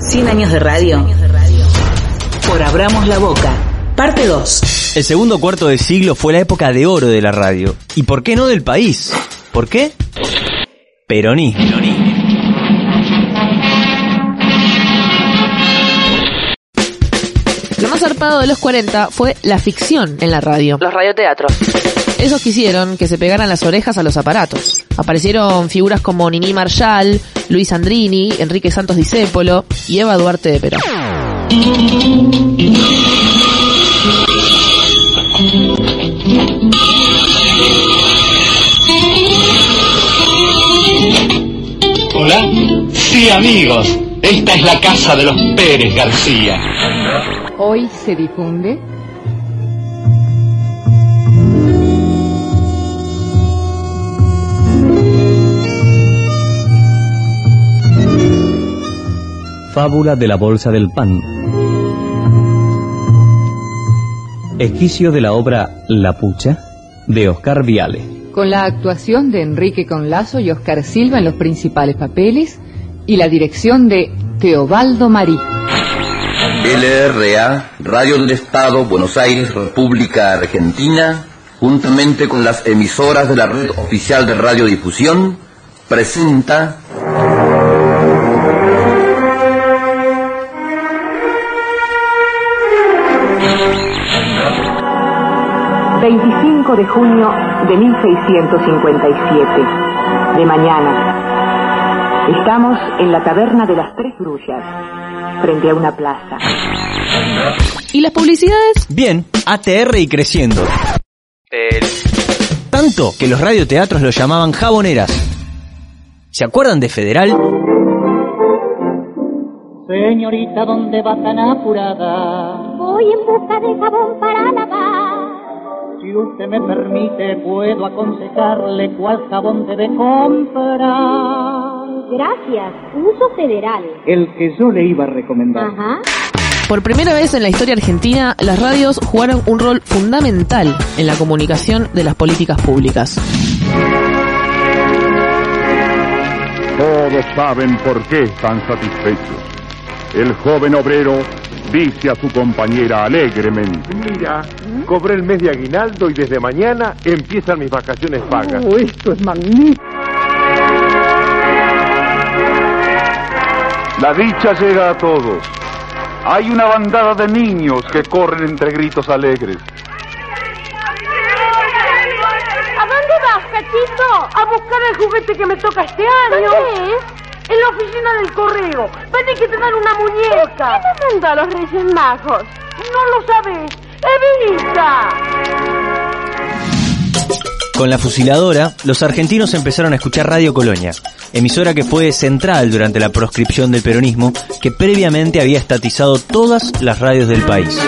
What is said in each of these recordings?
100 años de radio. Por Abramos la Boca. Parte 2. El segundo cuarto de siglo fue la época de oro de la radio. ¿Y por qué no del país? ¿Por qué? Peronismo. Zarpado de los 40 fue la ficción en la radio. Los radioteatros. Esos quisieron que se pegaran las orejas a los aparatos. Aparecieron figuras como Nini Marshall, Luis Andrini, Enrique Santos Discépolo y Eva Duarte de Perón. Hola. Sí, amigos. Esta es la casa de los Pérez García. Hoy se difunde Fábula de la Bolsa del Pan. Esquicio de la obra La Pucha de Oscar Viale. con la actuación de Enrique Conlazo y Oscar Silva en los principales papeles y la dirección de Teobaldo Marí. LRA, Radio del Estado, Buenos Aires, República Argentina, juntamente con las emisoras de la red oficial de radiodifusión, presenta 25 de junio de 1657. De mañana. Estamos en la taberna de las Tres Grullas, frente a una plaza. ¿Y las publicidades? Bien, ATR y creciendo. Tanto que los radioteatros lo llamaban jaboneras. ¿Se acuerdan de Federal? Señorita, ¿dónde va tan apurada? Voy en busca de jabón para lavar. Si usted me permite, puedo aconsejarle cuál jabón debe comprar. Gracias, uso federal. El que yo le iba a recomendar. Ajá. Por primera vez en la historia argentina, las radios jugaron un rol fundamental en la comunicación de las políticas públicas. Todos saben por qué están satisfechos. El joven obrero dice a su compañera alegremente. Mira, cobré el mes de aguinaldo y desde mañana empiezan mis vacaciones pagas. Oh, esto es magnífico. La dicha llega a todos. Hay una bandada de niños que corren entre gritos alegres. ¿A dónde vas, cachito? A buscar el juguete que me toca este año. ¿Dónde es? En la oficina del correo. Vení que te dan una muñeca. ¿Qué te mandó a los Reyes Magos? No lo sabes. ¡Evita! Con la fusiladora, los argentinos empezaron a escuchar Radio Colonia, emisora que fue central durante la proscripción del peronismo, que previamente había estatizado todas las radios del país.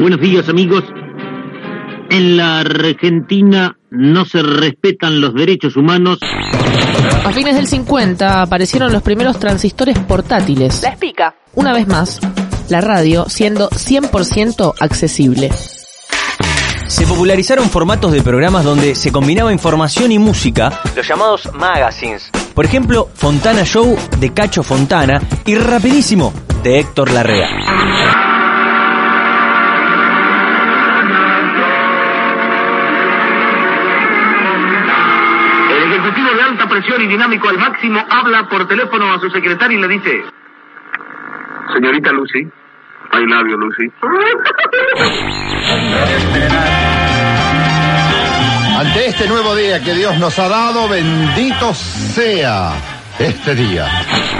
Buenos días amigos. En la Argentina no se respetan los derechos humanos. A fines del 50 aparecieron los primeros transistores portátiles. La espica. Una vez más, la radio siendo 100% accesible. Se popularizaron formatos de programas donde se combinaba información y música, los llamados magazines. Por ejemplo, Fontana Show de Cacho Fontana y Rapidísimo de Héctor Larrea. El ejecutivo de alta presión y dinámico al máximo habla por teléfono a su secretaria y le dice: Señorita Lucy, Lucy. Ante este nuevo día que Dios nos ha dado, bendito sea este día.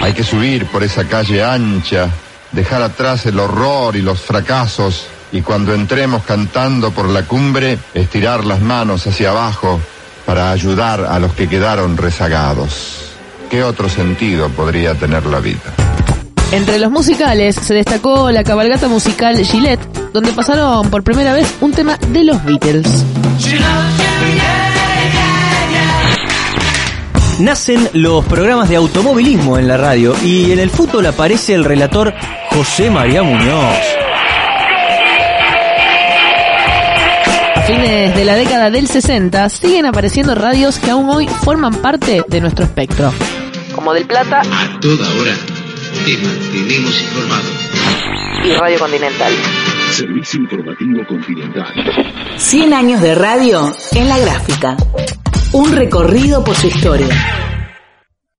Hay que subir por esa calle ancha, dejar atrás el horror y los fracasos, y cuando entremos cantando por la cumbre, estirar las manos hacia abajo para ayudar a los que quedaron rezagados. ¿qué otro sentido podría tener la vida? Entre los musicales se destacó la cabalgata musical Gillette, donde pasaron por primera vez un tema de los Beatles. Nacen los programas de automovilismo en la radio y en el fútbol aparece el relator José María Muñoz. A fines de la década del 60 siguen apareciendo radios que aún hoy forman parte de nuestro espectro, como Del Plata A toda hora te mantenemos informado. y Radio Continental. Servicio Informativo Continental. 100 años de radio en la gráfica. Un recorrido por su historia.